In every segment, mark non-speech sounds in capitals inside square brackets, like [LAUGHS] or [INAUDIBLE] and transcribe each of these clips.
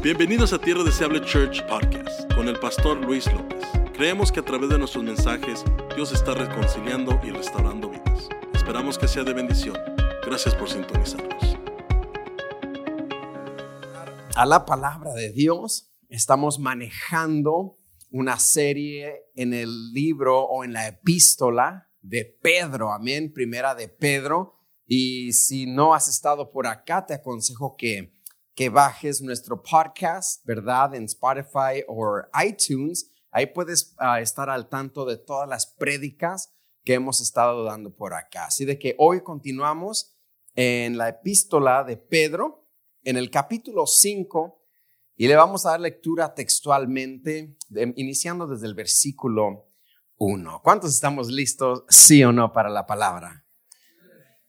Bienvenidos a Tierra Deseable Church Podcast con el pastor Luis López. Creemos que a través de nuestros mensajes Dios está reconciliando y restaurando vidas. Esperamos que sea de bendición. Gracias por sintonizarnos. A la palabra de Dios estamos manejando una serie en el libro o en la epístola de Pedro, amén, primera de Pedro. Y si no has estado por acá, te aconsejo que que bajes nuestro podcast, ¿verdad? En Spotify o iTunes. Ahí puedes ah, estar al tanto de todas las prédicas que hemos estado dando por acá. Así de que hoy continuamos en la epístola de Pedro, en el capítulo 5, y le vamos a dar lectura textualmente, iniciando desde el versículo 1. ¿Cuántos estamos listos, sí o no, para la palabra?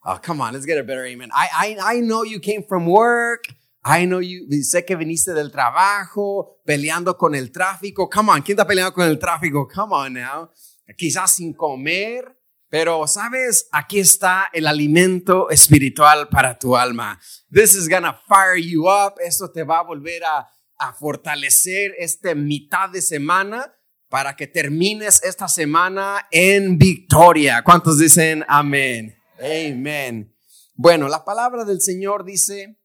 Oh, come on, let's get a better amen. I, I, I know you came from work. I know you, sé que viniste del trabajo, peleando con el tráfico. Come on, ¿quién está peleando con el tráfico? Come on now. Quizás sin comer, pero sabes, aquí está el alimento espiritual para tu alma. This is gonna fire you up. Esto te va a volver a, a fortalecer esta mitad de semana para que termines esta semana en victoria. ¿Cuántos dicen amén? Amén. Bueno, la palabra del Señor dice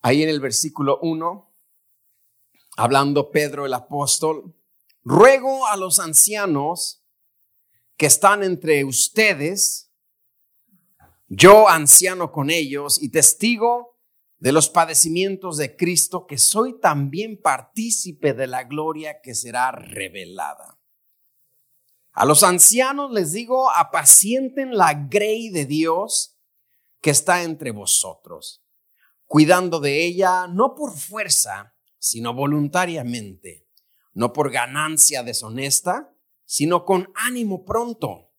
ahí en el versículo 1, hablando Pedro el apóstol, ruego a los ancianos que están entre ustedes, yo anciano con ellos y testigo de los padecimientos de Cristo, que soy también partícipe de la gloria que será revelada. A los ancianos les digo, apacienten la grey de Dios que está entre vosotros cuidando de ella no por fuerza, sino voluntariamente, no por ganancia deshonesta, sino con ánimo pronto,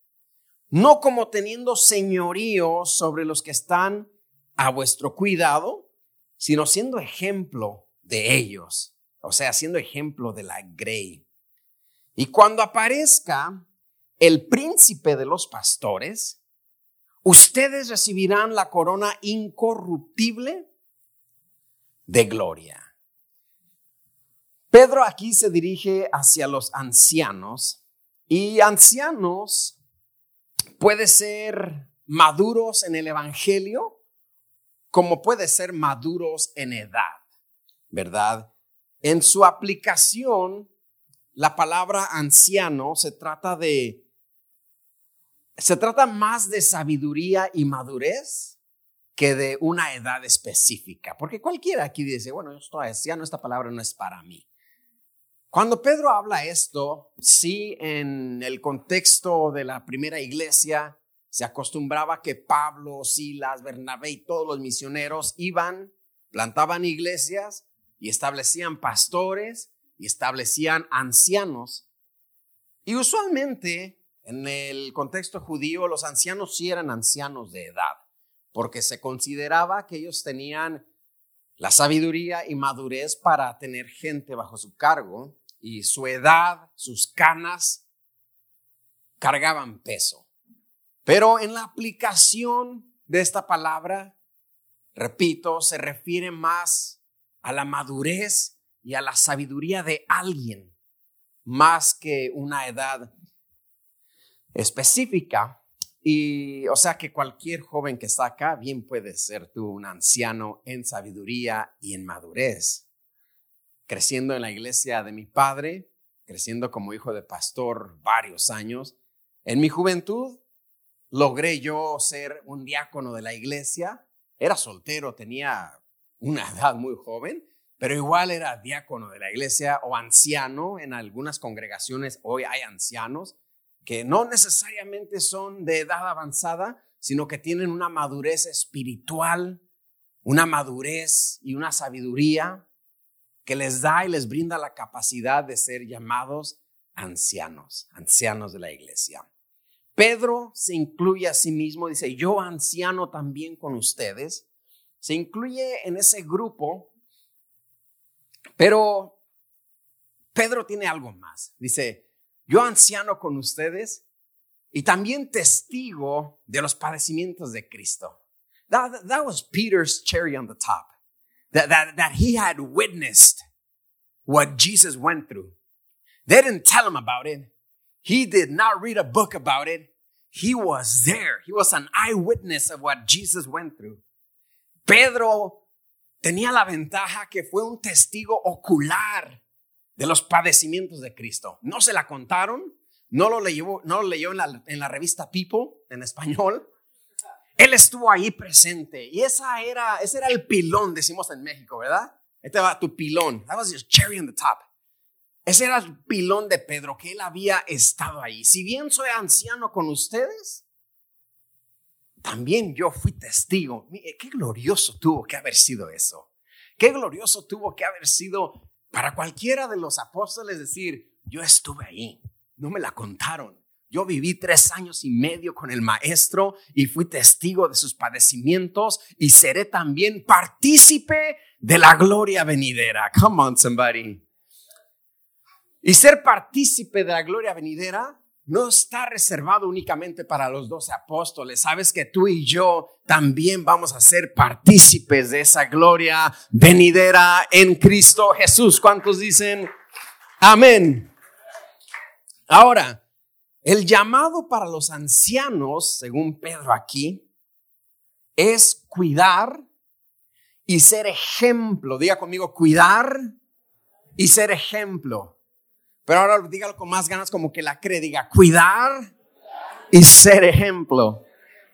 no como teniendo señorío sobre los que están a vuestro cuidado, sino siendo ejemplo de ellos, o sea, siendo ejemplo de la grey. Y cuando aparezca el príncipe de los pastores, ustedes recibirán la corona incorruptible de gloria. Pedro aquí se dirige hacia los ancianos y ancianos puede ser maduros en el Evangelio como puede ser maduros en edad, ¿verdad? En su aplicación, la palabra anciano se trata de, se trata más de sabiduría y madurez que de una edad específica, porque cualquiera aquí dice, bueno, yo estoy anciano, esta palabra no es para mí. Cuando Pedro habla esto, sí, en el contexto de la primera iglesia, se acostumbraba que Pablo, Silas, Bernabé y todos los misioneros iban, plantaban iglesias y establecían pastores y establecían ancianos. Y usualmente, en el contexto judío, los ancianos sí eran ancianos de edad porque se consideraba que ellos tenían la sabiduría y madurez para tener gente bajo su cargo y su edad, sus canas, cargaban peso. Pero en la aplicación de esta palabra, repito, se refiere más a la madurez y a la sabiduría de alguien, más que una edad específica y o sea que cualquier joven que está acá, bien puede ser tú un anciano en sabiduría y en madurez. Creciendo en la iglesia de mi padre, creciendo como hijo de pastor varios años, en mi juventud logré yo ser un diácono de la iglesia. Era soltero, tenía una [LAUGHS] edad muy joven, pero igual era diácono de la iglesia o anciano. En algunas congregaciones hoy hay ancianos que no necesariamente son de edad avanzada, sino que tienen una madurez espiritual, una madurez y una sabiduría que les da y les brinda la capacidad de ser llamados ancianos, ancianos de la iglesia. Pedro se incluye a sí mismo, dice, yo anciano también con ustedes, se incluye en ese grupo, pero Pedro tiene algo más, dice, yo anciano con ustedes y también testigo de los padecimientos de Cristo. That, was Peter's cherry on the top. that, that, that he had witnessed what Jesus went through. They didn't tell him about it. He did not read a book about it. He was there. He was an eyewitness of what Jesus went through. Pedro tenía la ventaja que fue un testigo ocular de los padecimientos de Cristo. No se la contaron, no lo leyó, en, la, revista People en español. Él estuvo ahí presente y esa era, ese era el pilón, decimos en México, ¿verdad? Este va tu pilón. That was your cherry on the top. Ese era el pilón de Pedro, que él había estado ahí. Si bien soy anciano con ustedes, también yo fui testigo. Mire, qué glorioso tuvo que haber sido eso. Qué glorioso tuvo que haber sido para cualquiera de los apóstoles decir, yo estuve ahí, no me la contaron. Yo viví tres años y medio con el maestro y fui testigo de sus padecimientos y seré también partícipe de la gloria venidera. Come on, somebody. Y ser partícipe de la gloria venidera no está reservado únicamente para los doce apóstoles. Sabes que tú y yo también vamos a ser partícipes de esa gloria venidera en Cristo Jesús. ¿Cuántos dicen amén? Ahora, el llamado para los ancianos, según Pedro aquí, es cuidar y ser ejemplo. Diga conmigo, cuidar y ser ejemplo. Pero ahora dígalo con más ganas como que la cree, diga, cuidar y ser ejemplo.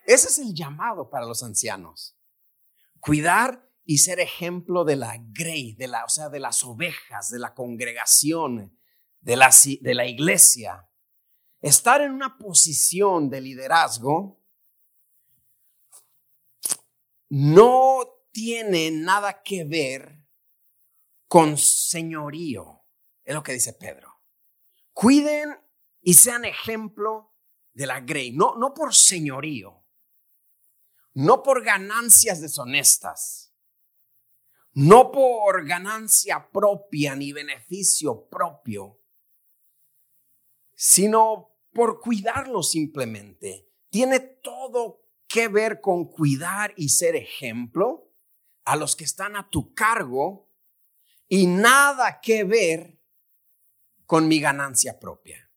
Ese es el llamado para los ancianos. Cuidar y ser ejemplo de la grey, de la, o sea, de las ovejas, de la congregación, de la, de la iglesia. Estar en una posición de liderazgo no tiene nada que ver con señorío, es lo que dice Pedro. Cuiden y sean ejemplo de la grey, no, no por señorío, no por ganancias deshonestas, no por ganancia propia ni beneficio propio, sino por cuidarlo simplemente. Tiene todo que ver con cuidar y ser ejemplo a los que están a tu cargo y nada que ver con mi ganancia propia.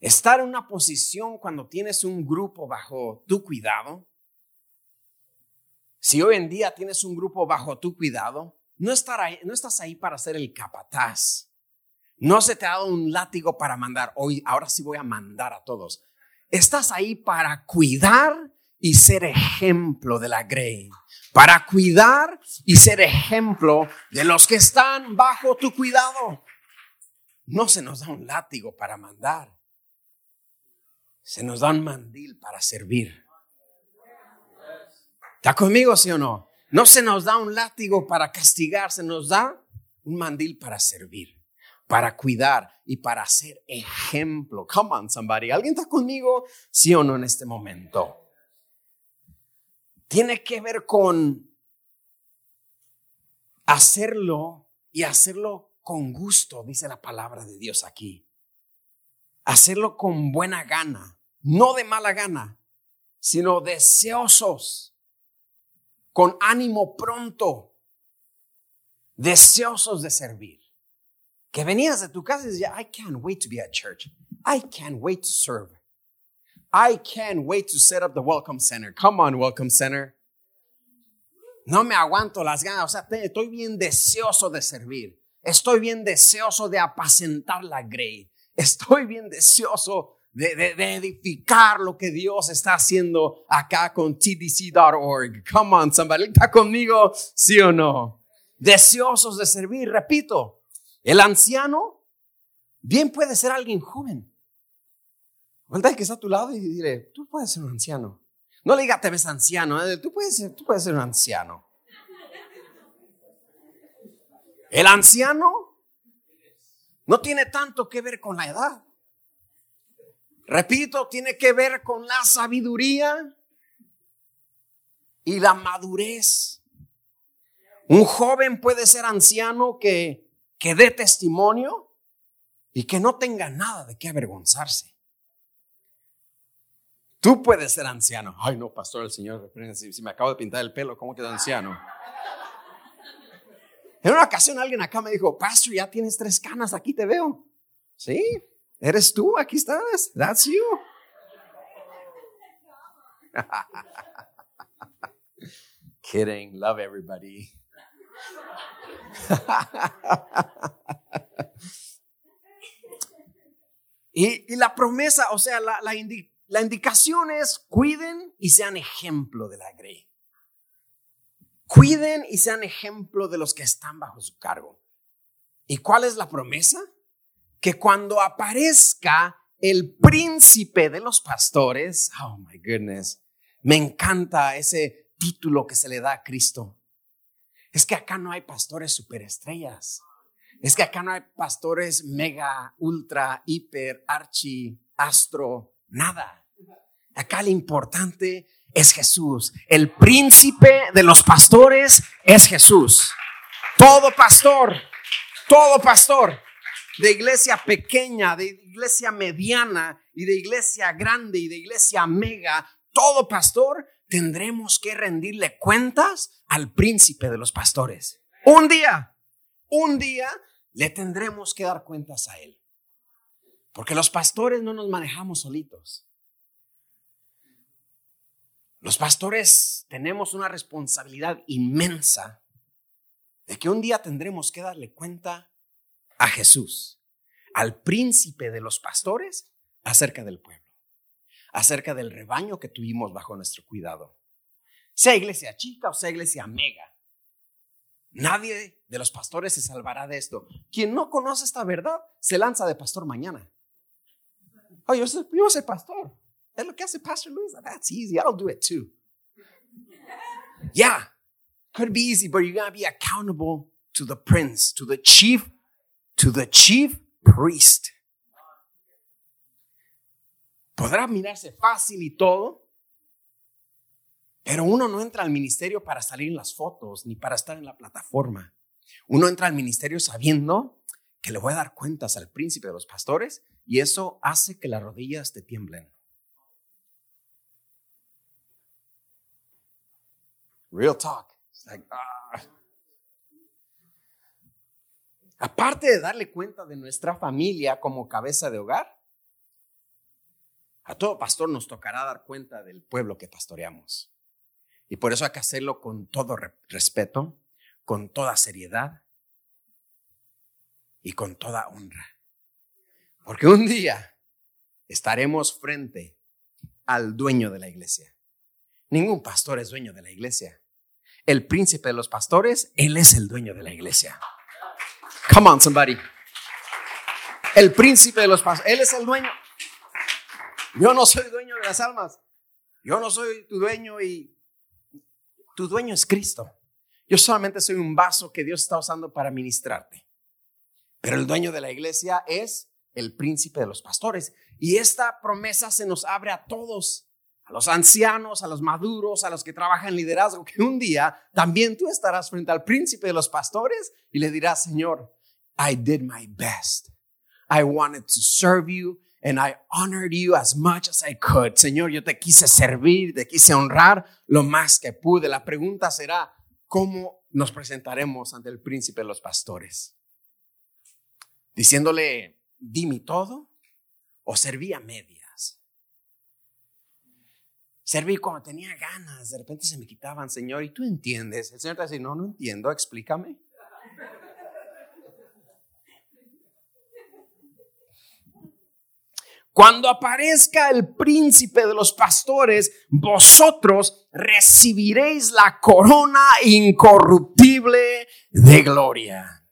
Estar en una posición cuando tienes un grupo bajo tu cuidado, si hoy en día tienes un grupo bajo tu cuidado, no, ahí, no estás ahí para ser el capataz. No se te ha dado un látigo para mandar. Hoy, ahora sí voy a mandar a todos. Estás ahí para cuidar y ser ejemplo de la Grey. Para cuidar y ser ejemplo de los que están bajo tu cuidado. No se nos da un látigo para mandar. Se nos da un mandil para servir. ¿Está conmigo, sí o no? No se nos da un látigo para castigar, se nos da un mandil para servir, para cuidar y para ser ejemplo. Come on, somebody. ¿Alguien está conmigo, sí o no, en este momento? Tiene que ver con hacerlo y hacerlo con gusto, dice la palabra de Dios aquí. Hacerlo con buena gana, no de mala gana, sino deseosos, con ánimo pronto, deseosos de servir. Que venías de tu casa y decías, I can't wait to be at church. I can't wait to serve. I can't wait to set up the welcome center. Come on, welcome center. No me aguanto las ganas, o sea, estoy bien deseoso de servir. Estoy bien deseoso de apacentar la grey. Estoy bien deseoso de, edificar lo que Dios está haciendo acá con tdc.org. Come on, somebody. ¿Está conmigo? ¿Sí o no? Deseosos de servir. Repito, el anciano bien puede ser alguien joven. ¿Verdad que está a tu lado y dile, tú puedes ser un anciano. No le diga, te ves anciano. ¿eh? Tú, puedes ser, tú puedes ser un anciano. El anciano no tiene tanto que ver con la edad. Repito, tiene que ver con la sabiduría y la madurez. Un joven puede ser anciano que, que dé testimonio y que no tenga nada de qué avergonzarse. Tú puedes ser anciano. Ay, no, pastor, el Señor, si, si me acabo de pintar el pelo, ¿cómo queda anciano? En una ocasión alguien acá me dijo, Pastor, ya tienes tres canas, aquí te veo. Sí, eres tú, aquí estás. That's you. [LAUGHS] Kidding, love everybody. [LAUGHS] y, la promesa, o sea, la, la indicación es cuiden y sean ejemplo de la grey. Cuiden y sean ejemplo de los que están bajo su cargo. ¿Y cuál es la promesa? Que cuando aparezca el príncipe de los pastores, oh my goodness, me encanta ese título que se le da a Cristo. Es que acá no hay pastores superestrellas. Es que acá no hay pastores mega, ultra, hiper, archi, astro, nada. Acá lo importante es Jesús. El príncipe de los pastores es Jesús. Todo pastor, todo pastor de iglesia pequeña, de iglesia mediana y de iglesia grande y de iglesia mega, todo pastor tendremos que rendirle cuentas al príncipe de los pastores. Un día, un día le tendremos que dar cuentas a él. Porque los pastores no nos manejamos solitos. Los pastores tenemos una responsabilidad inmensa de que un día tendremos que darle cuenta a Jesús, al príncipe de los pastores, acerca del pueblo, acerca del rebaño que tuvimos bajo nuestro cuidado. Sea iglesia chica o sea iglesia mega. Nadie de los pastores se salvará de esto. Quien no conoce esta verdad se lanza de pastor mañana. Oh, yo soy, yo soy pastor. Es lo que hace Pastor Luis. That's easy. I'll do it too. Yeah, could be easy, but you're going to be accountable to the prince, to the chief, to the chief priest. Podrá mirarse fácil y todo, pero uno no entra al ministerio para salir en las fotos ni para estar en la plataforma. Uno entra al ministerio sabiendo que le voy a dar cuentas al príncipe de los pastores y eso hace que las rodillas te tiemblen. Real talk. Ah. Aparte de darle cuenta de nuestra familia como cabeza de hogar, a todo pastor nos tocará dar cuenta del pueblo que pastoreamos. Y por eso hay que hacerlo con todo respeto, con toda seriedad y con toda honra. Porque un día estaremos frente al dueño de la iglesia. Ningún pastor es dueño de la iglesia. El príncipe de los pastores, él es el dueño de la iglesia. Come on, somebody. El príncipe de los pastores, él es el dueño. Yo no soy dueño de las almas. Yo no soy tu dueño y tu dueño es Cristo. Yo solamente soy un vaso que Dios está usando para ministrarte. Pero el dueño de la iglesia es el príncipe de los pastores. Y esta promesa se nos abre a todos a los ancianos, a los maduros, a los que trabajan en liderazgo, que un día también tú estarás frente al príncipe de los pastores y le dirás, Señor, I did my best. I wanted to serve you and I honored you as much as I could. Señor, yo te quise servir, te quise honrar lo más que pude. La pregunta será, ¿cómo nos presentaremos ante el príncipe de los pastores? Diciéndole, di mi todo o serví a media. Serví cuando tenía ganas, de repente se me quitaban, Señor, y tú entiendes. El Señor te dice, no, no entiendo, explícame. Cuando aparezca el príncipe de los pastores, vosotros recibiréis la corona incorruptible de gloria.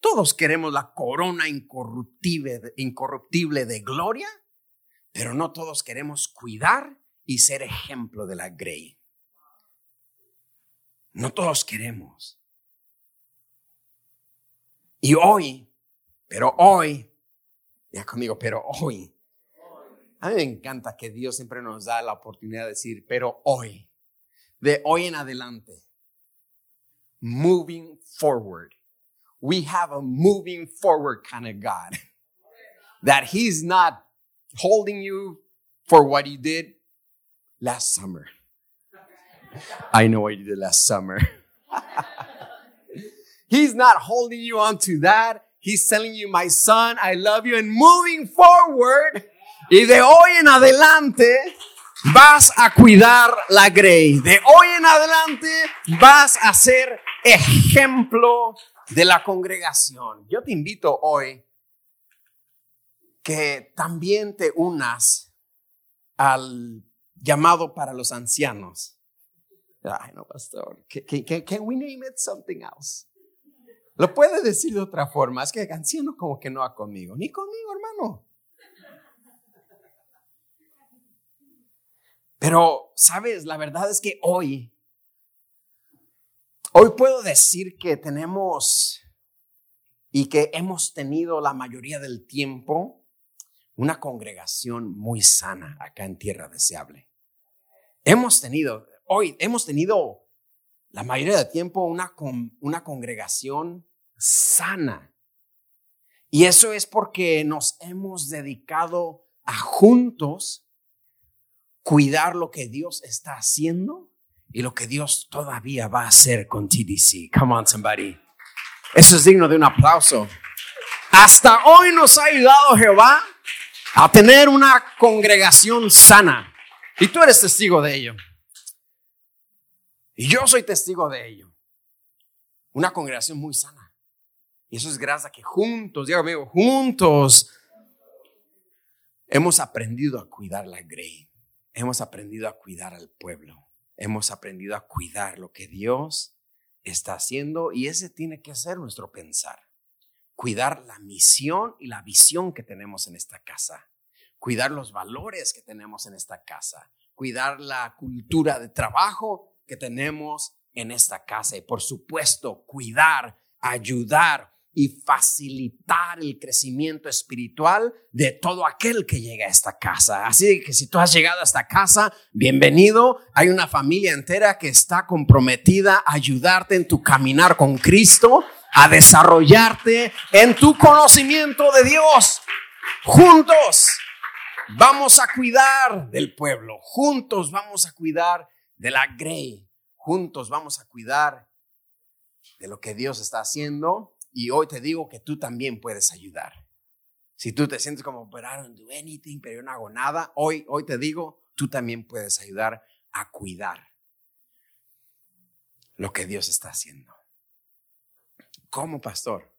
Todos queremos la corona incorruptible, incorruptible de gloria, pero no todos queremos cuidar y ser ejemplo de la Grey. No todos queremos. Y hoy, pero hoy, ya conmigo, pero hoy, a mí me encanta que Dios siempre nos da la oportunidad de decir, pero hoy, de hoy en adelante, moving forward. We have a moving forward kind of God. That He's not holding you for what you did last summer. I know what you did last summer. [LAUGHS] He's not holding you onto that. He's telling you, my son, I love you. And moving forward, y de hoy en adelante, vas a cuidar la grey. De hoy en adelante, vas a ser ejemplo de la congregación. Yo te invito hoy que también te unas al llamado para los ancianos. Ay, no, pastor. Can, we name it something else? Lo puede decir de otra forma. Es que anciano como que no va conmigo. Ni conmigo, hermano. Pero, ¿sabes? La verdad es que hoy, hoy puedo decir que tenemos y que hemos tenido la mayoría del tiempo una congregación muy sana acá en Tierra Deseable. Hemos tenido, hoy hemos tenido la mayoría del tiempo una, una congregación sana. Y eso es porque nos hemos dedicado a juntos cuidar lo que Dios está haciendo y lo que Dios todavía va a hacer con TDC. Come on, somebody. Eso es digno de un aplauso. Hasta hoy nos ha ayudado Jehová a tener una congregación sana. Y tú eres testigo de ello. Y yo soy testigo de ello. Una congregación muy sana. Y eso es gracias a que juntos, digo amigo, juntos hemos aprendido a cuidar la grey. Hemos aprendido a cuidar al pueblo. Hemos aprendido a cuidar lo que Dios está haciendo y ese tiene que ser nuestro pensar cuidar la misión y la visión que tenemos en esta casa, cuidar los valores que tenemos en esta casa, cuidar la cultura de trabajo que tenemos en esta casa y por supuesto cuidar, ayudar y facilitar el crecimiento espiritual de todo aquel que llega a esta casa. Así que si tú has llegado a esta casa, bienvenido. Hay una familia entera que está comprometida a ayudarte en tu caminar con Cristo a desarrollarte en tu conocimiento de Dios. Juntos vamos a cuidar del pueblo. Juntos vamos a cuidar de la grey. Juntos vamos a cuidar de lo que Dios está haciendo. Y hoy te digo que tú también puedes ayudar. Si tú te sientes como, pero I don't do anything, pero yo no hago nada, hoy, hoy te digo, tú también puedes ayudar a cuidar lo que Dios está haciendo. ¿Cómo, pastor?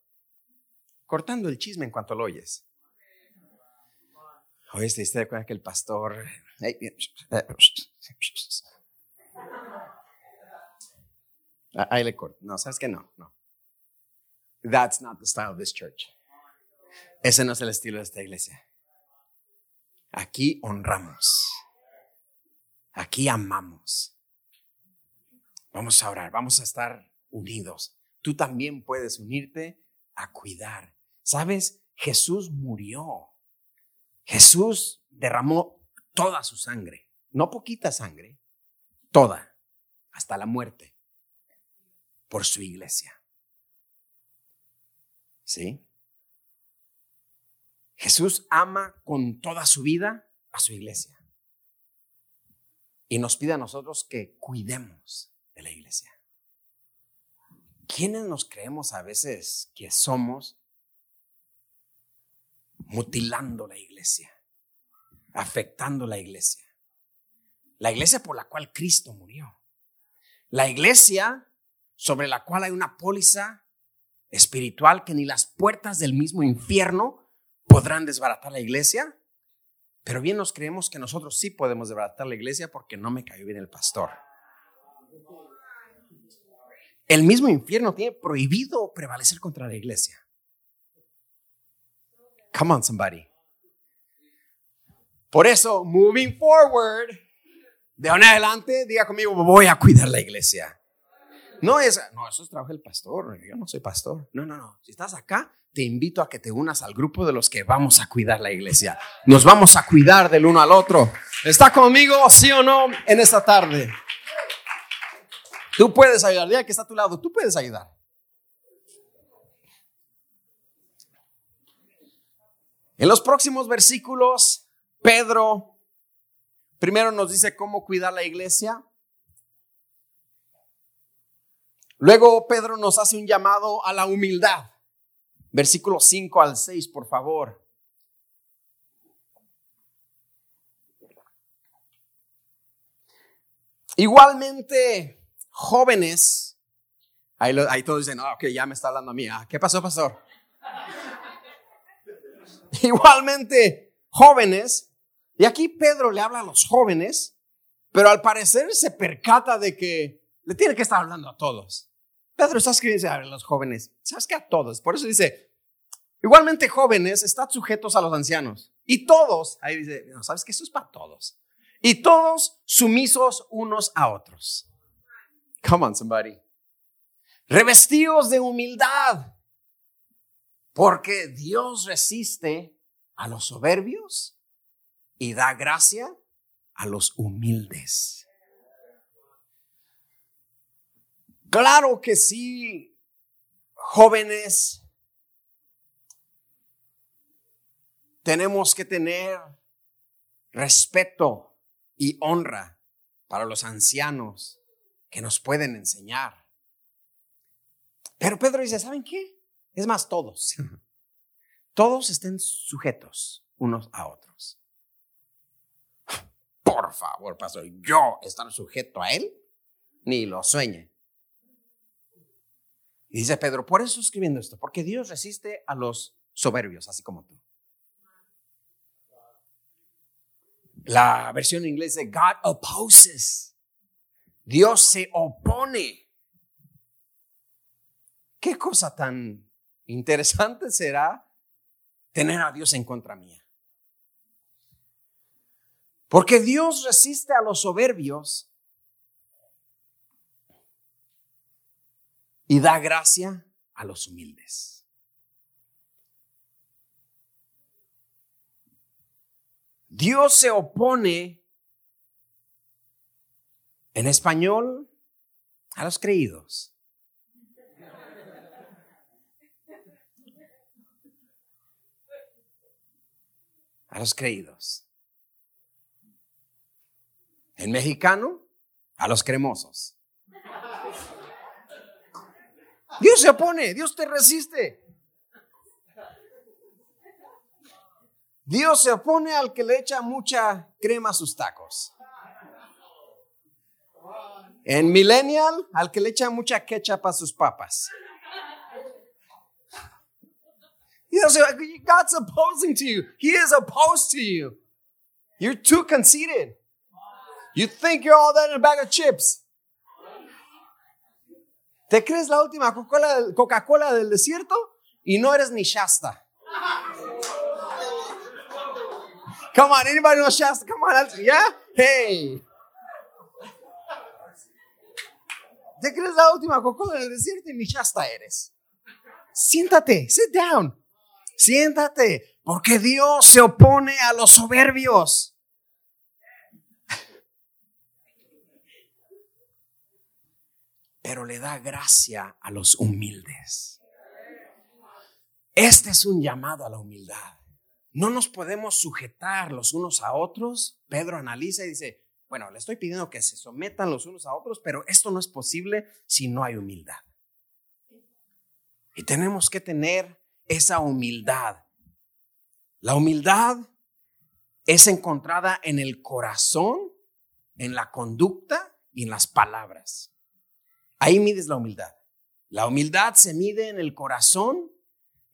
Cortando el chisme en cuanto lo oyes. Oíste, ¿te acuerdas que el pastor... [LAUGHS] Ahí le corto. No, ¿sabes que No, no. That's not the style of this church. Ese no es el estilo de esta iglesia. Aquí honramos. Aquí amamos. Vamos a orar, vamos a estar unidos tú también puedes unirte a cuidar. ¿Sabes? Jesús murió. Jesús derramó toda su sangre, no poquita sangre, toda, hasta la muerte, por su iglesia. ¿Sí? Jesús ama con toda su vida a su iglesia. Y nos pide a nosotros que cuidemos de la iglesia. ¿quiénes nos creemos a veces que somos mutilando la iglesia, afectando la iglesia? La iglesia por la cual Cristo murió. La iglesia sobre la cual hay una póliza espiritual que ni las puertas del mismo infierno podrán desbaratar la iglesia. Pero bien nos creemos que nosotros sí podemos desbaratar la iglesia porque no me cayó bien el pastor. El mismo infierno tiene prohibido prevalecer contra la iglesia. Come on, somebody. Por eso, moving forward, de ahora en adelante, diga conmigo, voy a cuidar la iglesia. No es, no, eso es trabajo del pastor. Yo no soy pastor. No, no, no. Si estás acá, te invito a que te unas al grupo de los que vamos a cuidar la iglesia. Nos vamos a cuidar del uno al otro. ¿Está conmigo, sí o no, en esta tarde? Tú puedes ayudar. Día que está a tu lado, tú puedes ayudar. En los próximos versículos, Pedro primero nos dice cómo cuidar la iglesia. Luego Pedro nos hace un llamado a la humildad. Versículo 5 al 6, por favor. Igualmente, jóvenes, ahí, todos dicen, ah, ok, ya me está hablando a mí. Ah, ¿Qué pasó, pastor? [LAUGHS] Igualmente, jóvenes, y aquí Pedro le habla a los jóvenes, pero al parecer se percata de que le tiene que estar hablando a todos. Pedro está escribiendo a los jóvenes, ¿sabes qué? A todos. Por eso dice, igualmente jóvenes, están sujetos a los ancianos. Y todos, ahí dice, ¿sabes qué? Eso es para todos y todos sumisos unos a otros. Come on, somebody. Revestidos de humildad, porque Dios resiste a los soberbios y da gracia a los humildes. Claro que sí, jóvenes, tenemos que tener respeto y honra para los ancianos que nos pueden enseñar. Pero Pedro dice, ¿saben qué? Es más, todos. Todos estén sujetos unos a otros. Por favor, pastor, yo estar sujeto a él, ni lo sueñe. Y dice Pedro, por eso escribiendo esto, porque Dios resiste a los soberbios, así como tú. La versión inglesa dice, God opposes. Dios se opone. ¿Qué cosa tan interesante será tener a Dios en contra mía? Porque Dios resiste a los soberbios y da gracia a los humildes. Dios se opone en español a los creídos. A los creídos. En mexicano, a los cremosos. Dios se opone, Dios te resiste. Dios se opone al que le echa mucha crema a sus tacos. En millennial, al que le echa mucha ketchup a sus papas. God's opposing to you. He is opposed to you. You're too conceited. You think you're all that in a bag of chips. ¿Te crees la última Coca-Cola del desierto? Y no eres ni Shasta. Come on, anybody know Shasta? Come on, yeah? Hey. ¿Te crees la última Coca-Cola del desierto y ni Shasta eres? Siéntate, sit down. Siéntate, porque Dios se opone a los soberbios. Pero le da gracia a los humildes. Este es un llamado a la humildad no nos podemos sujetar los unos a otros. Pedro analiza y dice, bueno, le estoy pidiendo que se sometan los unos a otros, pero esto no es posible si no hay humildad. Y tenemos que tener esa humildad. La humildad es encontrada en el corazón, en la conducta y en las palabras. Ahí mides la humildad. La humildad se mide en el corazón,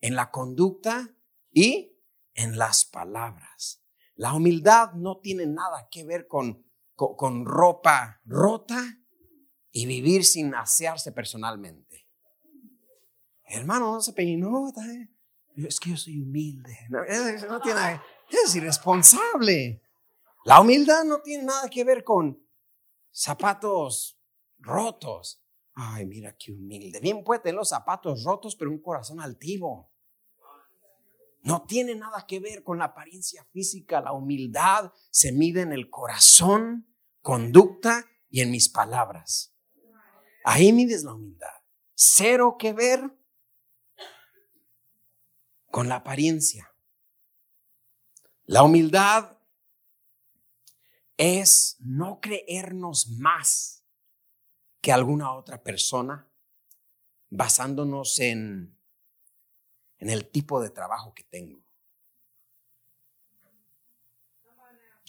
en la conducta y en las palabras. La humildad no tiene nada que ver con, con, ropa rota y vivir sin asearse personalmente. Hermano, no se peinó. Es que yo soy humilde. No, no tiene, es irresponsable. La humildad no tiene nada que ver con zapatos rotos. Ay, mira qué humilde. Bien puede tener los zapatos rotos, pero un corazón altivo. No tiene nada que ver con la apariencia física. La humildad se mide en el corazón, conducta y en mis palabras. Ahí mides la humildad. Cero que ver con la apariencia. La humildad es no creernos más que alguna otra persona basándonos en, en el tipo de trabajo que tengo.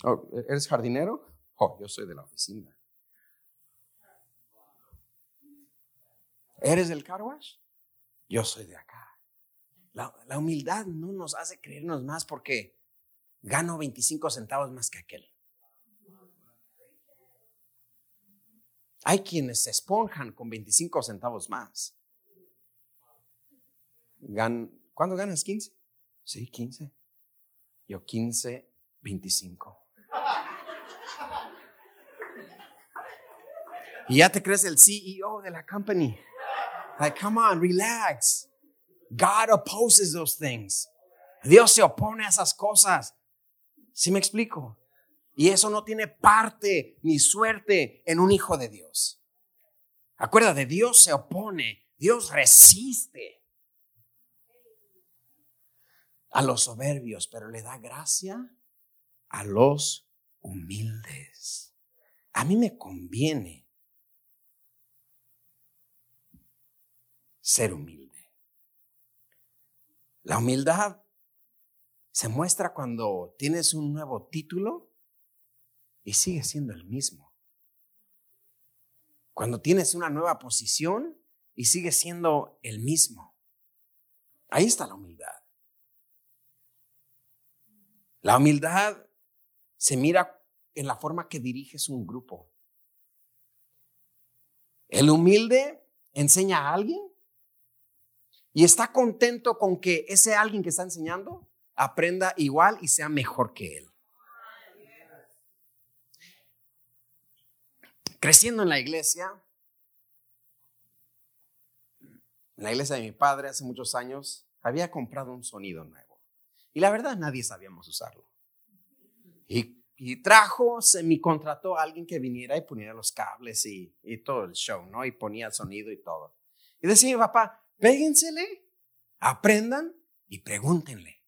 Oh, ¿Eres jardinero? Oh, yo soy de la oficina. ¿Eres del car Yo soy de acá. La, la, humildad no nos hace creernos más porque gano 25 centavos más que aquel. Hay quienes se esponjan con 25 centavos más. ¿Cuándo ganas 15? Sí, 15. Yo 15, 25. Y ya te crees el CEO de la company. Like, come on, relax. God opposes those things. Dios se opone a esas cosas. ¿Sí me explico? Y eso no tiene parte ni suerte en un hijo de Dios. Acuérdate, Dios se opone, Dios resiste a los soberbios, pero le da gracia a los humildes. A mí me conviene ser humilde. La humildad se muestra cuando tienes un nuevo título y sigue siendo el mismo. Cuando tienes una nueva posición y sigue siendo el mismo. Ahí está la humildad. La humildad se mira en la forma que diriges un grupo. El humilde enseña a alguien y está contento con que ese alguien que está enseñando aprenda igual y sea mejor que él. Creciendo en la iglesia, en la iglesia de mi padre hace muchos años, había comprado un sonido nuevo. Y la verdad nadie sabíamos usarlo. Y, y trajo, me contrató a alguien que viniera y poniera los cables y, y, todo el show, ¿no? Y ponía el sonido y todo. Y decía mi papá, péguensele, aprendan y pregúntenle.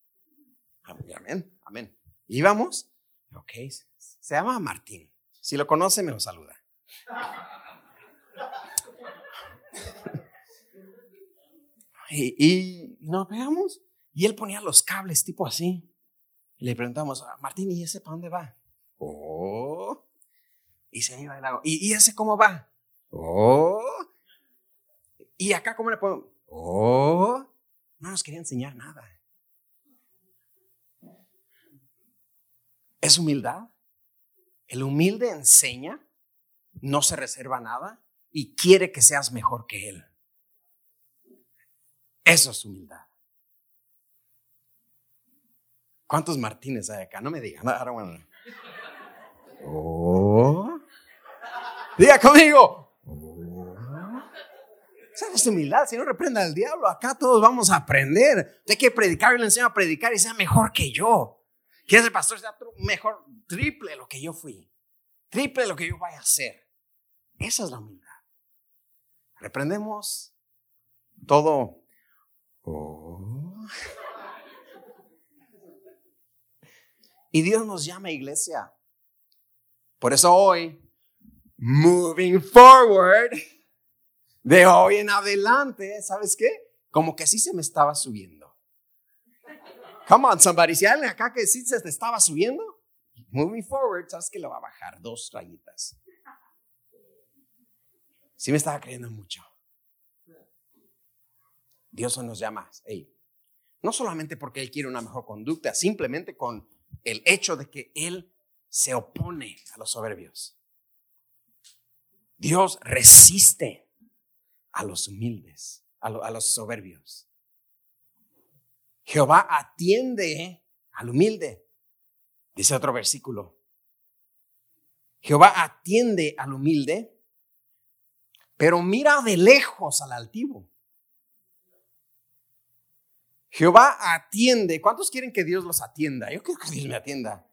Amén, amén. Íbamos, ok, se llama Martín. Si lo conoce, me lo saluda. Y, nos pegamos y él ponía los cables tipo así. le preguntamos, ah, Martín, ¿y ese para dónde va? Oh. Y se iba del lago. ¿Y, ¿Y, ese cómo va? Oh. ¿Y acá cómo le pongo? Oh. No nos quería enseñar nada. Es humildad. El humilde enseña no se reserva nada y quiere que seas mejor que Él. Eso es humildad. ¿Cuántos Martínez hay acá? No me digan. Oh. Diga conmigo. Esa es humildad. Si no reprenda al diablo, acá todos vamos a aprender. Hay que predicar y le enseño a predicar y sea mejor que yo. ¿Quieres el pastor sea mejor, triple lo que yo fui? Triple lo que yo vaya a hacer. Esa es la humildad. Reprendemos todo. Oh. Y Dios nos llama iglesia. Por eso hoy, moving forward, de hoy en adelante, ¿sabes qué? Como que sí se me estaba subiendo. Come on, somebody. Si alguien acá que sí se te estaba subiendo, moving forward, ¿sabes que Lo va a bajar dos rayitas. Sí me estaba creyendo mucho. Dios nos llama, no solamente porque Él quiere una mejor conducta, simplemente con el hecho de que Él se opone a los soberbios. Dios resiste a los humildes, a, los soberbios. Jehová atiende al humilde, dice otro versículo. Jehová atiende al humilde pero mira de lejos al altivo. Jehová atiende. ¿Cuántos quieren que Dios los atienda? Yo quiero que Dios me atienda.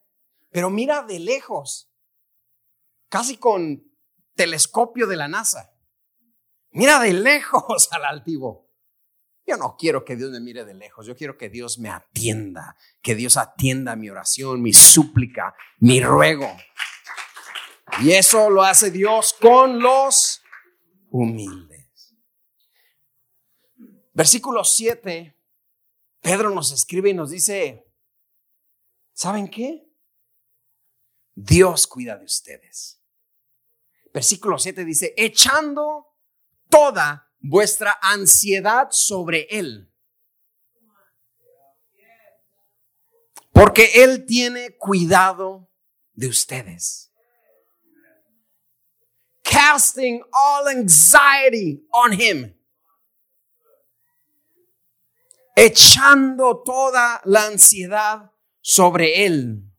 Pero mira de lejos, casi con telescopio de la NASA. Mira de lejos al altivo. Yo no quiero que Dios me mire de lejos, yo quiero que Dios me atienda, que Dios atienda mi oración, mi súplica, mi ruego. Y eso lo hace Dios con los humildes. Versículo 7, Pedro nos escribe y nos dice, ¿saben qué? Dios cuida de ustedes. Versículo 7 dice, echando toda vuestra ansiedad sobre Él. Porque Él tiene cuidado de ustedes. Casting all anxiety on Him. Echando toda la ansiedad sobre Él.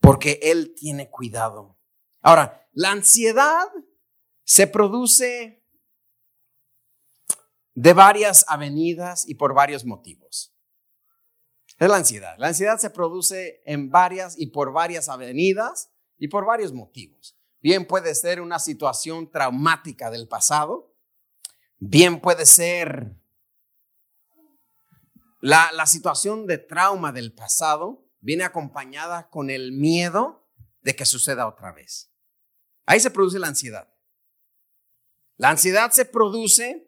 Porque Él tiene cuidado. Ahora, la ansiedad se produce de varias avenidas y por varios motivos. Es la ansiedad. La ansiedad se produce en varias y por varias avenidas y por varios motivos. Bien puede ser una situación traumática del pasado, bien puede ser la, situación de trauma del pasado, viene acompañada con el miedo de que suceda otra vez. Ahí se produce la ansiedad. La ansiedad se produce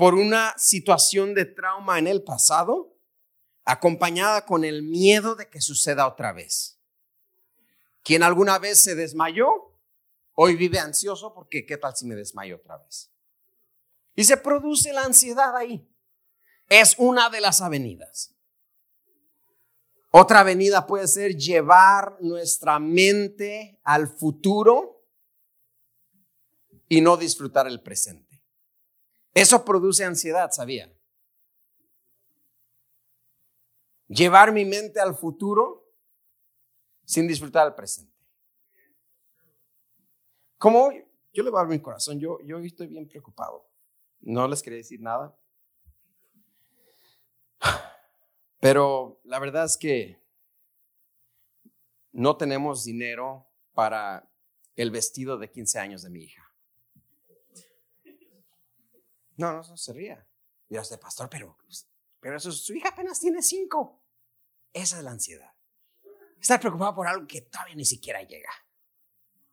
por una situación de trauma en el pasado, acompañada con el miedo de que suceda otra vez. Quien alguna vez se desmayó, hoy vive ansioso porque ¿qué tal si me desmayo otra vez? Y se produce la ansiedad ahí. Es una de las avenidas. Otra avenida puede ser llevar nuestra mente al futuro y no disfrutar el presente. Eso produce ansiedad, ¿sabía? Llevar mi mente al futuro sin disfrutar el presente. Como yo le voy a mi corazón, yo, yo estoy bien preocupado. No les quería decir nada. Pero la verdad es que no tenemos dinero para el vestido de 15 años de mi hija. No, no, se ría. Y yo, pastor, pero, pero su hija apenas tiene cinco. Esa es la ansiedad. Estar preocupado por algo que todavía ni siquiera llega.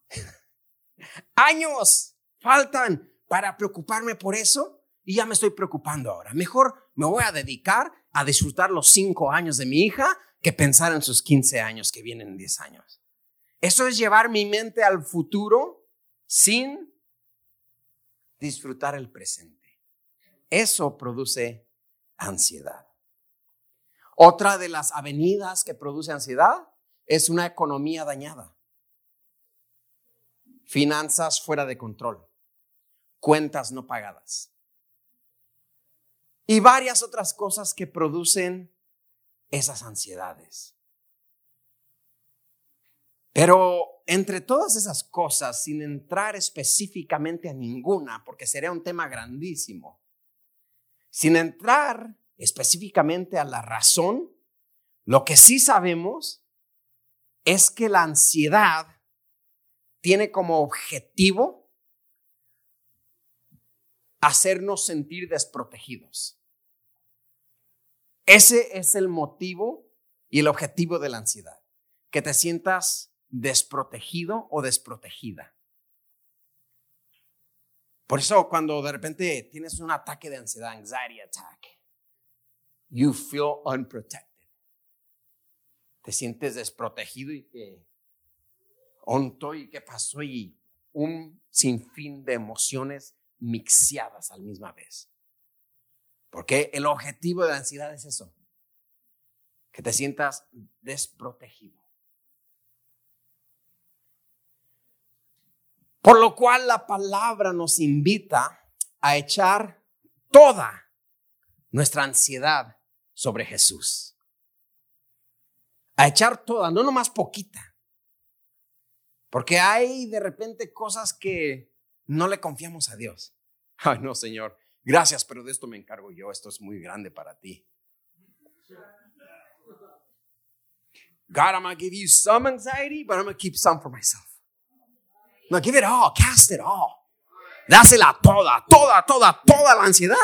[LAUGHS] Años faltan para preocuparme por eso y ya me estoy preocupando ahora. Mejor me voy a dedicar a disfrutar los cinco años de mi hija que pensar en sus 15 años que vienen en 10 años. Eso es llevar mi mente al futuro sin disfrutar el presente. Eso produce ansiedad. Otra de las avenidas que produce ansiedad es una economía dañada. Finanzas fuera de control. Cuentas no pagadas. Y varias otras cosas que producen esas ansiedades. Pero entre todas esas cosas, sin entrar específicamente a ninguna, porque sería un tema grandísimo, sin entrar específicamente a la razón, lo que sí sabemos es que la ansiedad tiene como objetivo hacernos sentir desprotegidos. Ese es el motivo y el objetivo de la ansiedad, que te sientas desprotegido o desprotegida. Por eso cuando de repente tienes un ataque de ansiedad, anxiety attack, you feel unprotected. Te sientes desprotegido y que onto y qué pasó y un sinfín de emociones mixeadas al misma vez. Porque el objetivo de la ansiedad es eso, que te sientas desprotegido. Por lo cual la palabra nos invita a echar toda nuestra ansiedad sobre Jesús. A echar toda, no nomás poquita. Porque hay de repente cosas que no le confiamos a Dios. [LAUGHS] Ay, no, Señor, gracias, pero de esto me encargo yo. Esto es muy grande para ti. God, I'm going to give you some anxiety, but I'm going to keep some for myself. No, give it all, cast it all. Dásela toda, toda, toda, toda la ansiedad.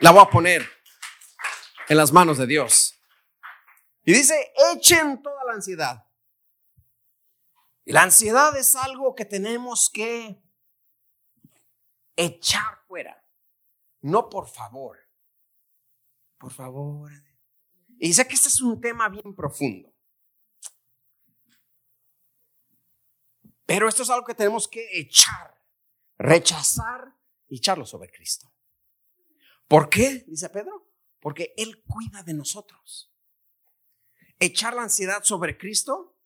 La voy a poner en las manos de Dios. Y dice, echen toda la ansiedad. Y la ansiedad es algo que tenemos que echar fuera. No por favor, por favor. Y sé que este es un tema bien profundo. Pero esto es algo que tenemos que echar, rechazar y echarlo sobre Cristo. ¿Por qué? Dice Pedro. Porque Él cuida de nosotros. Echar la ansiedad sobre Cristo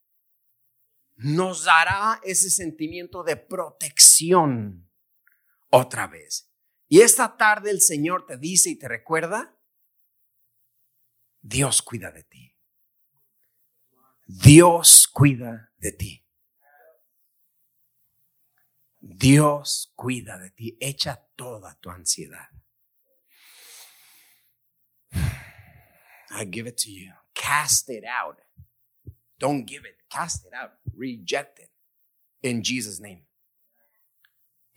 nos dará ese sentimiento de protección otra vez. Y esta tarde el Señor te dice y te recuerda, Dios cuida de ti. Dios cuida de ti. Dios cuida de ti. Echa toda tu ansiedad. I give it to you. Cast it out. Don't give it. Cast it out. Reject it. In Jesus' name.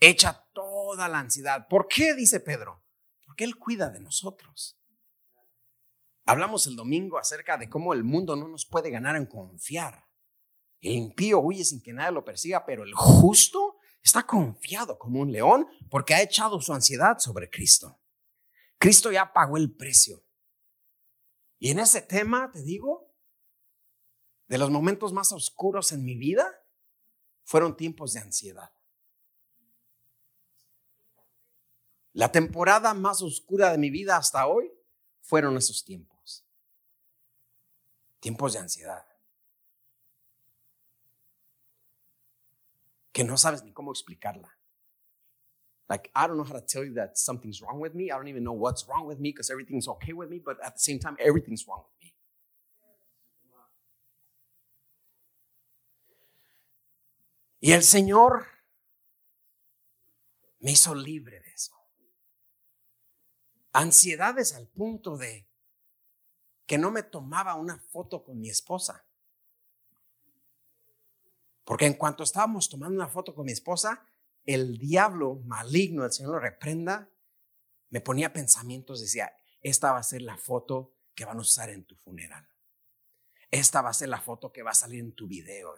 Echa toda la ansiedad. ¿Por qué? Dice Pedro. Porque Él cuida de nosotros. Hablamos el domingo acerca de cómo el mundo no nos puede ganar en confiar. El impío huye sin que nadie lo persiga, pero el justo está confiado como un león porque ha echado su ansiedad sobre Cristo. Cristo ya pagó el precio. Y en ese tema, te digo, de los momentos más oscuros en mi vida, fueron tiempos de ansiedad. La temporada más oscura de mi vida hasta hoy fueron esos tiempos. Tiempos de ansiedad. Que no sabes ni cómo explicarla. Like, I don't know how to tell you that something's wrong with me. I don't even know what's wrong with me because everything's okay with me, but at the same time, everything's wrong with me. Y el Señor me hizo libre de eso. Ansiedades al punto de que no me tomaba una foto con mi esposa. Porque en cuanto estábamos tomando una foto con mi esposa, el diablo maligno, el Señor lo reprenda, me ponía pensamientos, decía, esta va a ser la foto que van a usar en tu funeral. Esta va a ser la foto que va a salir en tu video.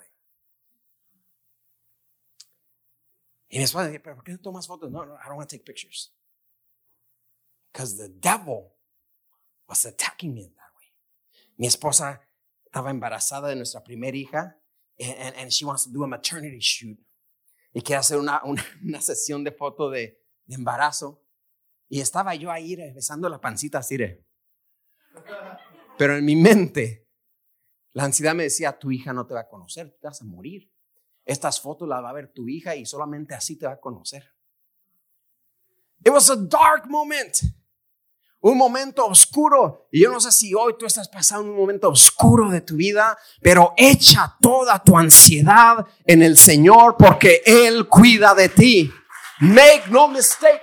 Y mi esposa decía, pero ¿por qué no tomas fotos? No, no, I don't want to take pictures. Because the devil was attacking me in that way. Mi esposa estaba embarazada de nuestra primera hija and, and she wants to do a maternity shoot y quiere hacer una, una, [LAUGHS] sesión de foto de, embarazo. Y estaba yo ahí besando la pancita así. Pero en mi mente, la ansiedad me decía, tu hija no te va a conocer, te vas a morir. Estas fotos las va a ver tu hija y solamente así te va a conocer. It was a dark moment un momento oscuro. Y yo no sé si hoy tú estás pasando un momento oscuro de tu vida, pero echa toda tu ansiedad en el Señor porque Él cuida de ti. Make no mistake.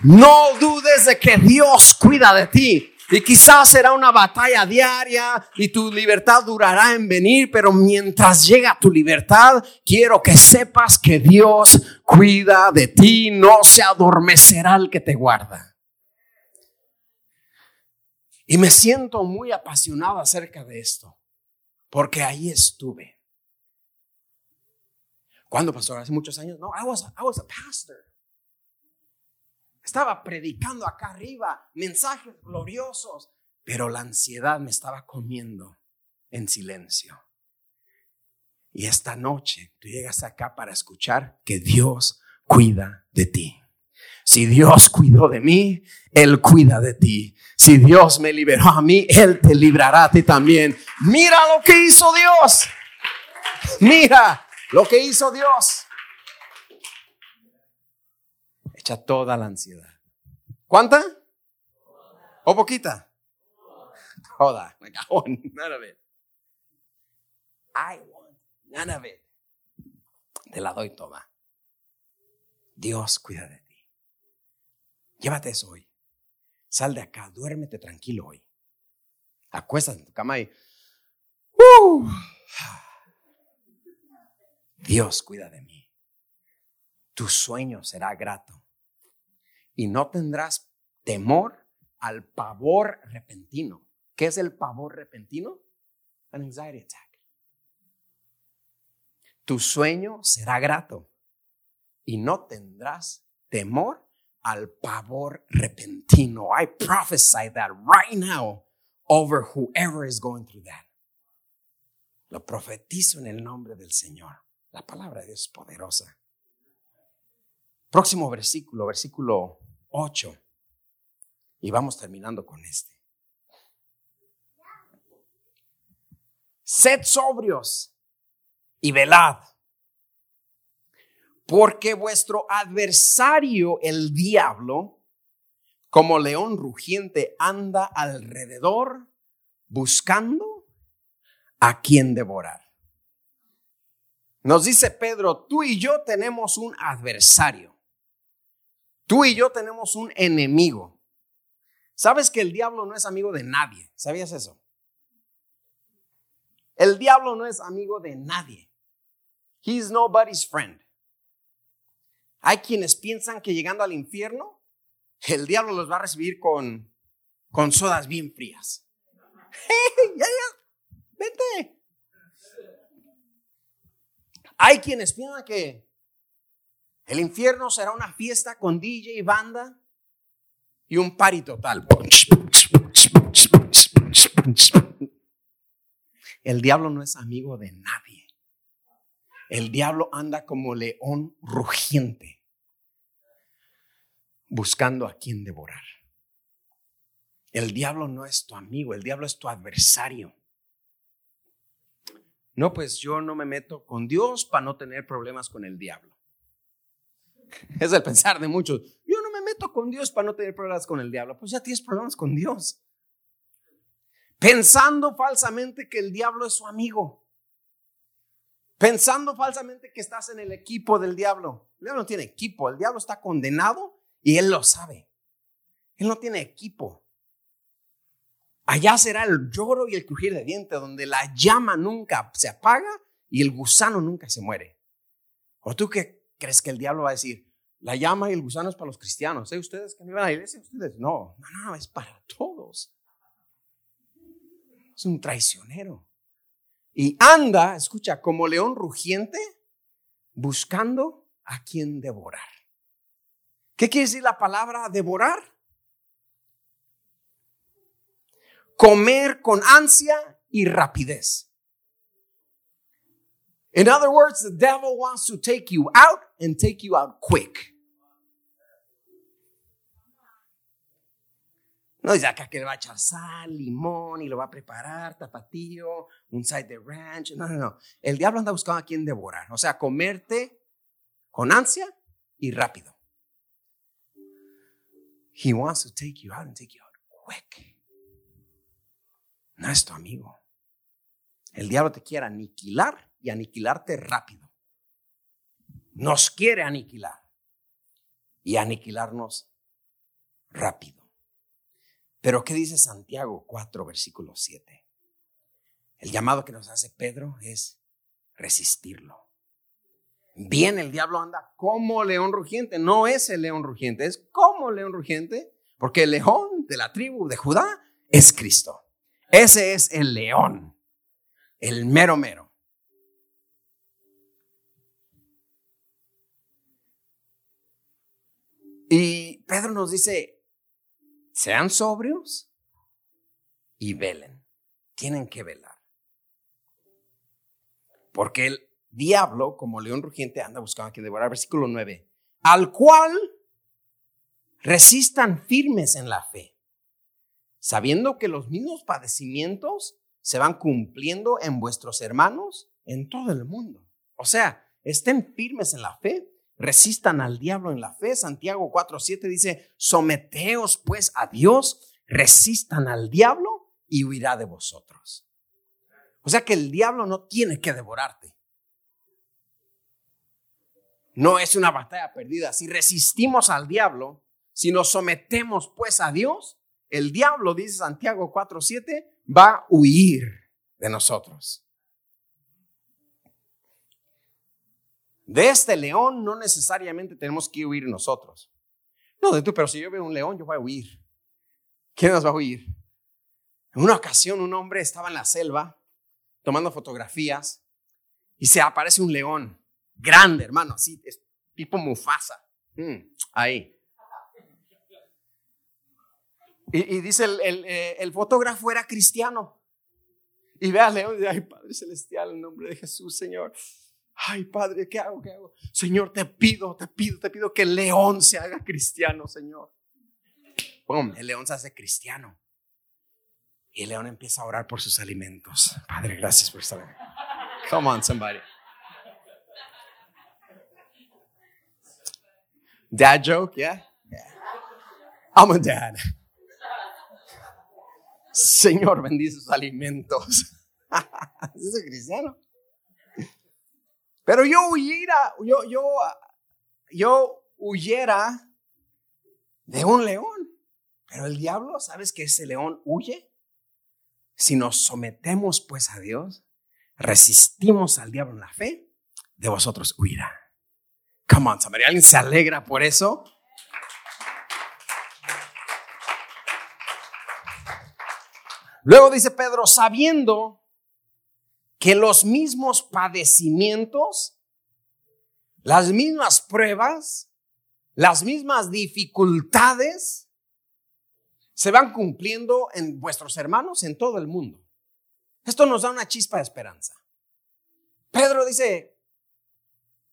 No dudes de que Dios cuida de ti. Y quizás será una batalla diaria y tu libertad durará en venir, pero mientras llega tu libertad, quiero que sepas que Dios cuida de ti, no se adormecerá el que te guarda. Y me siento muy apasionado acerca de esto, porque ahí estuve. ¿Cuándo, pastor? Hace muchos años. No, I was, I was a pastor. Estaba predicando acá arriba mensajes gloriosos, pero la ansiedad me estaba comiendo en silencio. Y esta noche tú llegas acá para escuchar que Dios cuida de ti. Si Dios cuidó de mí, Él cuida de ti. Si Dios me liberó a mí, Él te librará a ti también. Mira lo que hizo Dios. Mira lo que hizo Dios. Echa toda la ansiedad. ¿Cuánta? ¿O poquita? Toda. [LAUGHS] None of it. I want none of it. Te la doy toda. Dios cuida de ti. Llévate eso hoy. Sal de acá, duérmete tranquilo hoy. Acuéstate en tu cama y... ¡uh! Dios cuida de mí. Tu sueño será grato. Y no tendrás temor al pavor repentino. ¿Qué es el pavor repentino? An anxiety attack. Tu sueño será grato y no tendrás temor al pavor repentino. I prophesy that right now over whoever is going through that. Lo profetizo en el nombre del Señor. La palabra de Dios es poderosa. Próximo versículo, versículo 8. Y vamos terminando con este. Sed sobrios y velad, porque vuestro adversario, el diablo, como león rugiente, anda alrededor buscando a quien devorar. Nos dice Pedro, tú y yo tenemos un adversario. Tú y yo tenemos un enemigo. ¿Sabes que el diablo no es amigo de nadie? ¿Sabías eso? El diablo no es amigo de nadie. He's nobody's friend. Hay quienes piensan que llegando al infierno, el diablo los va a recibir con, con sodas bien frías. [LAUGHS] ¡Hey, ya, ya! ¡Vete! Hay quienes piensan que el infierno será una fiesta con DJ y banda y un party total. El diablo no es amigo de nadie. El diablo anda como león rugiente, buscando a quien devorar. El diablo no es tu amigo, el diablo es tu adversario. No, pues yo no me meto con Dios para no tener problemas con el diablo. [LAUGHS] Es el pensar de muchos. Yo no me meto con Dios para no tener problemas con el diablo. Pues ya tienes problemas con Dios pensando falsamente que el diablo es su amigo, pensando falsamente que estás en el equipo del diablo. El diablo no tiene equipo, el diablo está condenado y él lo sabe. Él no tiene equipo. Allá será el lloro y el crujir de dientes, donde la llama nunca se apaga y el gusano nunca se muere. ¿O tú qué crees que el diablo va a decir? La llama y el gusano es para los cristianos. ¿Eh? ¿Ustedes que no iban a la iglesia? ¿Ustedes? No, no, no, es para todos es un traicionero. Y anda, escucha, como león rugiente, buscando a quien devorar. ¿Qué quiere decir la palabra devorar? Comer con ansia y rapidez. In other words, the devil wants to take you out and take you out quick. No dice acá que le va a echar sal, limón y lo va a preparar, tapatío, un side de ranch. No, no, no. El diablo anda buscando a quien devorar. O sea, comerte con ansia y rápido. He wants to take you out and take you out quick. No es tu amigo. El diablo te quiere aniquilar y aniquilarte rápido. Nos quiere aniquilar y aniquilarnos rápido. Pero ¿qué dice Santiago 4, versículo 7? El llamado que nos hace Pedro es resistirlo. Bien, el diablo anda como león rugiente. No es el león rugiente, es como león rugiente, porque el león de la tribu de Judá es Cristo. Ese es el león, el mero mero. Y Pedro nos dice, sean sobrios y velen. Tienen que velar. Porque el diablo, como león rugiente, anda buscando a quien devorar. Versículo 9. Al cual resistan firmes en la fe, sabiendo que los mismos padecimientos se van cumpliendo en vuestros hermanos en todo el mundo. O sea, estén firmes en la fe resistan al diablo en la fe. Santiago 4:7 dice, someteos pues a Dios, resistan al diablo y huirá de vosotros. O sea que el diablo no tiene que devorarte. No es una batalla perdida. Si resistimos al diablo, si nos sometemos pues a Dios, el diablo, dice Santiago 4:7, va a huir de nosotros. De este león no necesariamente tenemos que huir nosotros. No, de tú, pero si yo veo un león, yo voy a huir. ¿Quién nos va a huir? En una ocasión un hombre estaba en la selva tomando fotografías y se aparece un león grande, hermano, así, tipo Mufasa. Mm, ahí. Y, dice, el, eh, el, fotógrafo era cristiano. Y ve a León y dice, ay Padre Celestial, en nombre de Jesús, Señor. Ay Padre, ¿qué hago? ¿Qué hago? Señor, te pido, te pido, te pido que León se haga cristiano, Señor. ¡Pum! El león se hace cristiano. Y el león empieza a orar por sus alimentos. Padre, gracias por estar aquí. Come on, somebody. Dad joke, yeah? yeah. I'm a dad. Señor, bendice sus alimentos. [LAUGHS] es cristiano. Pero yo huyera, yo, yo, yo huyera de un león. Pero el diablo, ¿sabes que ese león huye? Si nos sometemos pues a Dios, resistimos al diablo en la fe, de vosotros huirá. Come on, somebody. ¿Alguien se alegra por eso? Luego dice Pedro, sabiendo que los mismos padecimientos, las mismas pruebas, las mismas dificultades se van cumpliendo en vuestros hermanos en todo el mundo. Esto nos da una chispa de esperanza. Pedro dice,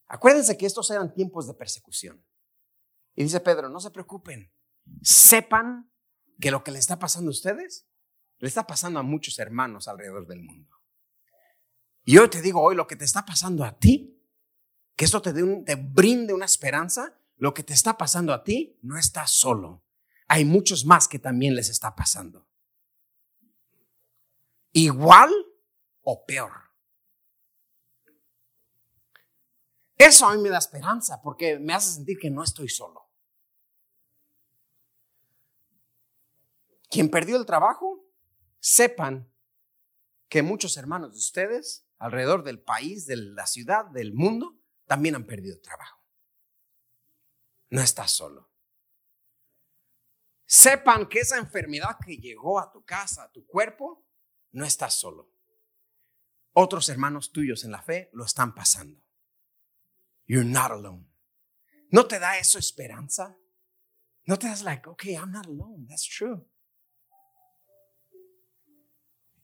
acuérdense que estos eran tiempos de persecución. Y dice Pedro, no se preocupen, sepan que lo que le está pasando a ustedes, le está pasando a muchos hermanos alrededor del mundo. Y yo te digo hoy, lo que te está pasando a ti, que esto te, te brinde una esperanza, lo que te está pasando a ti, no estás solo hay muchos más que también les está pasando. Igual o peor. Eso a mí me da esperanza porque me hace sentir que no estoy solo. Quien perdió el trabajo, sepan que muchos hermanos de ustedes alrededor del país, de la ciudad, del mundo, también han perdido trabajo. No estás solo. Sepan que esa enfermedad que llegó a tu casa, a tu cuerpo, no estás solo. Otros hermanos tuyos en la fe lo están pasando. You're not alone. ¿No te da eso esperanza? ¿No te das like, okay, I'm not alone, that's true?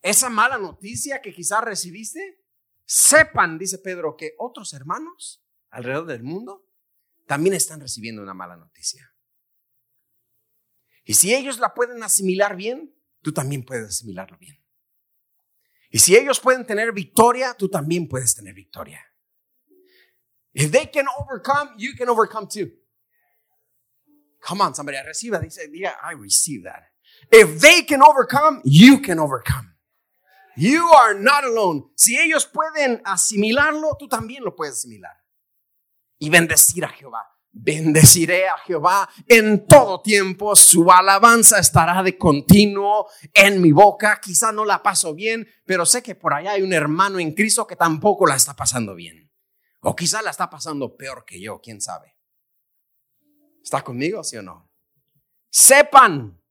Esa mala noticia que quizás recibiste, sepan, dice Pedro, que otros hermanos alrededor del mundo también están recibiendo una mala noticia. Y si ellos la pueden asimilar bien, tú también puedes asimilarlo bien. Y si ellos pueden tener victoria, tú también puedes tener victoria. If they can overcome, you can overcome too. Come on, somebody, reciba, dice, diga, I receive that. If they can overcome, you can overcome. You are not alone. Si ellos pueden asimilarlo, tú también lo puedes asimilar. Y bendecir a Jehová. Bendeciré a Jehová en todo tiempo, su alabanza estará de continuo en mi boca. Quizá no la paso bien, pero sé que por allá hay un hermano en Cristo que tampoco la está pasando bien. O quizá la está pasando peor que yo, quién sabe. ¿Está conmigo, sí o no? Sepan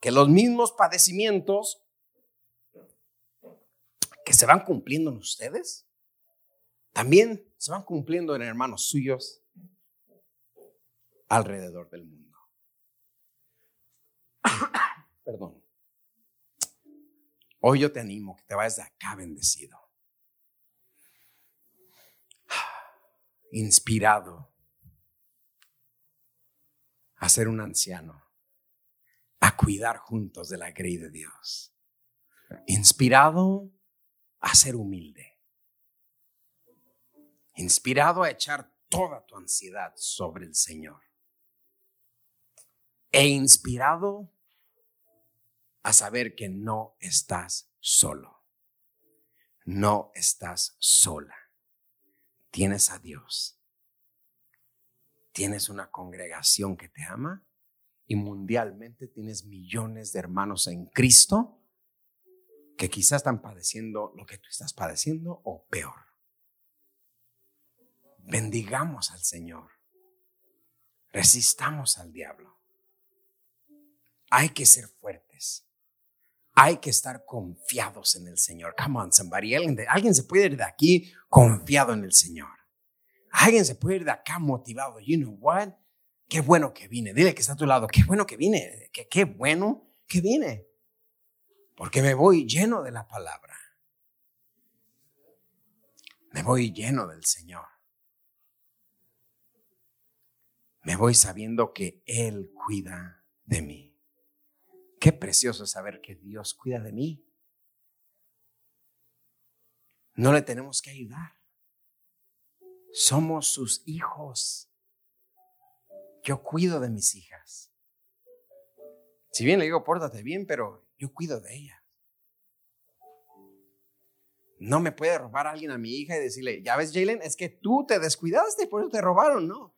que los mismos padecimientos que se van cumpliendo en ustedes, también se van cumpliendo en hermanos suyos alrededor del mundo. [COUGHS] Perdón. Hoy yo te animo que te vayas de acá bendecido. [SIGHS] Inspirado a ser un anciano, a cuidar juntos de la grey de Dios. Inspirado a ser humilde. Inspirado a echar toda tu ansiedad sobre el Señor e inspirado a saber que no estás solo. No estás sola. Tienes a Dios. Tienes una congregación que te ama y mundialmente tienes millones de hermanos en Cristo que quizás están padeciendo lo que tú estás padeciendo o peor. Bendigamos al Señor. Resistamos al diablo. Hay que ser fuertes. Hay que estar confiados en el Señor. Come on, somebody. Alguien, se puede ir de aquí confiado en el Señor. Alguien se puede ir de acá motivado. You know what? Qué bueno que vine. Dile que está a tu lado. Qué bueno que vine. Qué, bueno qué vine? Porque me voy lleno de la palabra. Me voy lleno del Señor. Me voy sabiendo que Él cuida de mí. Qué precioso saber que Dios cuida de mí. No le tenemos que ayudar. Somos sus hijos. Yo cuido de mis hijas. Si bien le digo, pórtate bien, pero yo cuido de ellas. No me puede robar alguien a mi hija y decirle, ya ves, Jalen, es que tú te descuidaste, por eso te robaron, ¿no?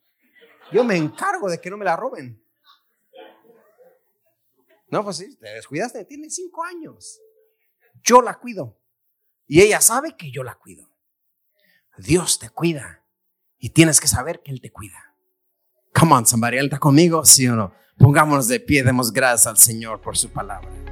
Yo me encargo de que no me la roben. No, pues sí, te descuidaste, tiene cinco años. Yo la cuido. Y ella sabe que yo la cuido. Dios te cuida. Y tienes que saber que Él te cuida. Come on, somebody, ¿Él está conmigo? ¿Sí o no? Pongámonos de pie, demos gracias al Señor por su palabra.